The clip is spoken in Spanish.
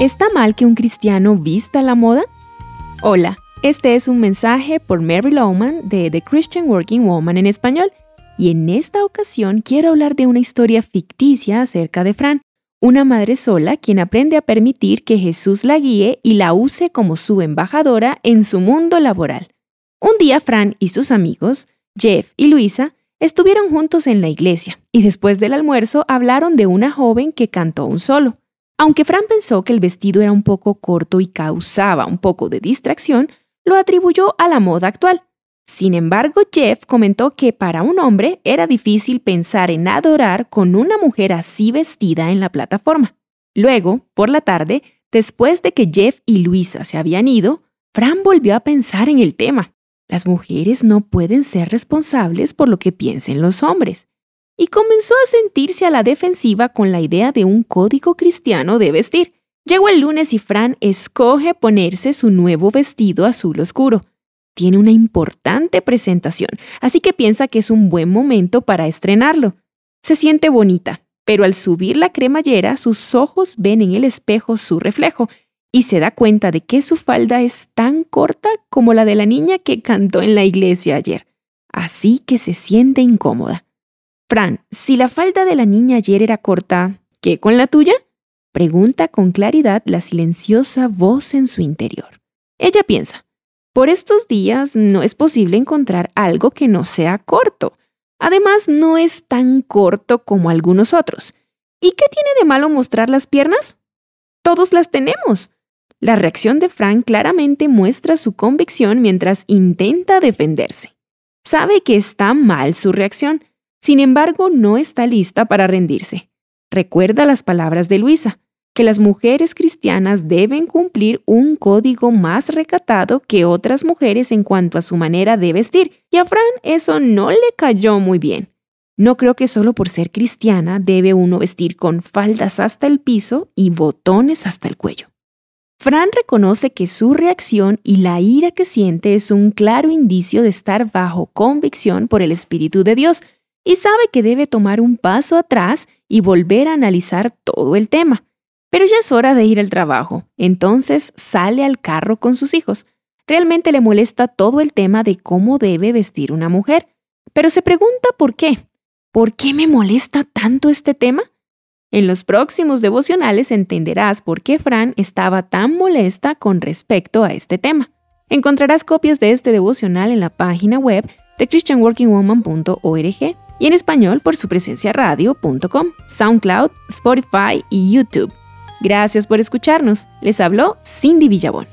¿Está mal que un cristiano vista la moda? Hola, este es un mensaje por Mary Lowman de The Christian Working Woman en español y en esta ocasión quiero hablar de una historia ficticia acerca de Fran, una madre sola quien aprende a permitir que Jesús la guíe y la use como su embajadora en su mundo laboral. Un día Fran y sus amigos, Jeff y Luisa, estuvieron juntos en la iglesia y después del almuerzo hablaron de una joven que cantó un solo. Aunque Fran pensó que el vestido era un poco corto y causaba un poco de distracción, lo atribuyó a la moda actual. Sin embargo, Jeff comentó que para un hombre era difícil pensar en adorar con una mujer así vestida en la plataforma. Luego, por la tarde, después de que Jeff y Luisa se habían ido, Fran volvió a pensar en el tema. Las mujeres no pueden ser responsables por lo que piensen los hombres y comenzó a sentirse a la defensiva con la idea de un código cristiano de vestir. Llegó el lunes y Fran escoge ponerse su nuevo vestido azul oscuro. Tiene una importante presentación, así que piensa que es un buen momento para estrenarlo. Se siente bonita, pero al subir la cremallera sus ojos ven en el espejo su reflejo y se da cuenta de que su falda es tan corta como la de la niña que cantó en la iglesia ayer. Así que se siente incómoda. Fran, si la falda de la niña ayer era corta, ¿qué con la tuya? Pregunta con claridad la silenciosa voz en su interior. Ella piensa, por estos días no es posible encontrar algo que no sea corto. Además, no es tan corto como algunos otros. ¿Y qué tiene de malo mostrar las piernas? Todos las tenemos. La reacción de Fran claramente muestra su convicción mientras intenta defenderse. Sabe que está mal su reacción, sin embargo, no está lista para rendirse. Recuerda las palabras de Luisa, que las mujeres cristianas deben cumplir un código más recatado que otras mujeres en cuanto a su manera de vestir, y a Fran eso no le cayó muy bien. No creo que solo por ser cristiana debe uno vestir con faldas hasta el piso y botones hasta el cuello. Fran reconoce que su reacción y la ira que siente es un claro indicio de estar bajo convicción por el Espíritu de Dios, y sabe que debe tomar un paso atrás y volver a analizar todo el tema. Pero ya es hora de ir al trabajo, entonces sale al carro con sus hijos. Realmente le molesta todo el tema de cómo debe vestir una mujer, pero se pregunta por qué. ¿Por qué me molesta tanto este tema? En los próximos devocionales entenderás por qué Fran estaba tan molesta con respecto a este tema. Encontrarás copias de este devocional en la página web de christianworkingwoman.org y en español por su presencia radio.com, SoundCloud, Spotify y YouTube. Gracias por escucharnos. Les habló Cindy Villabón.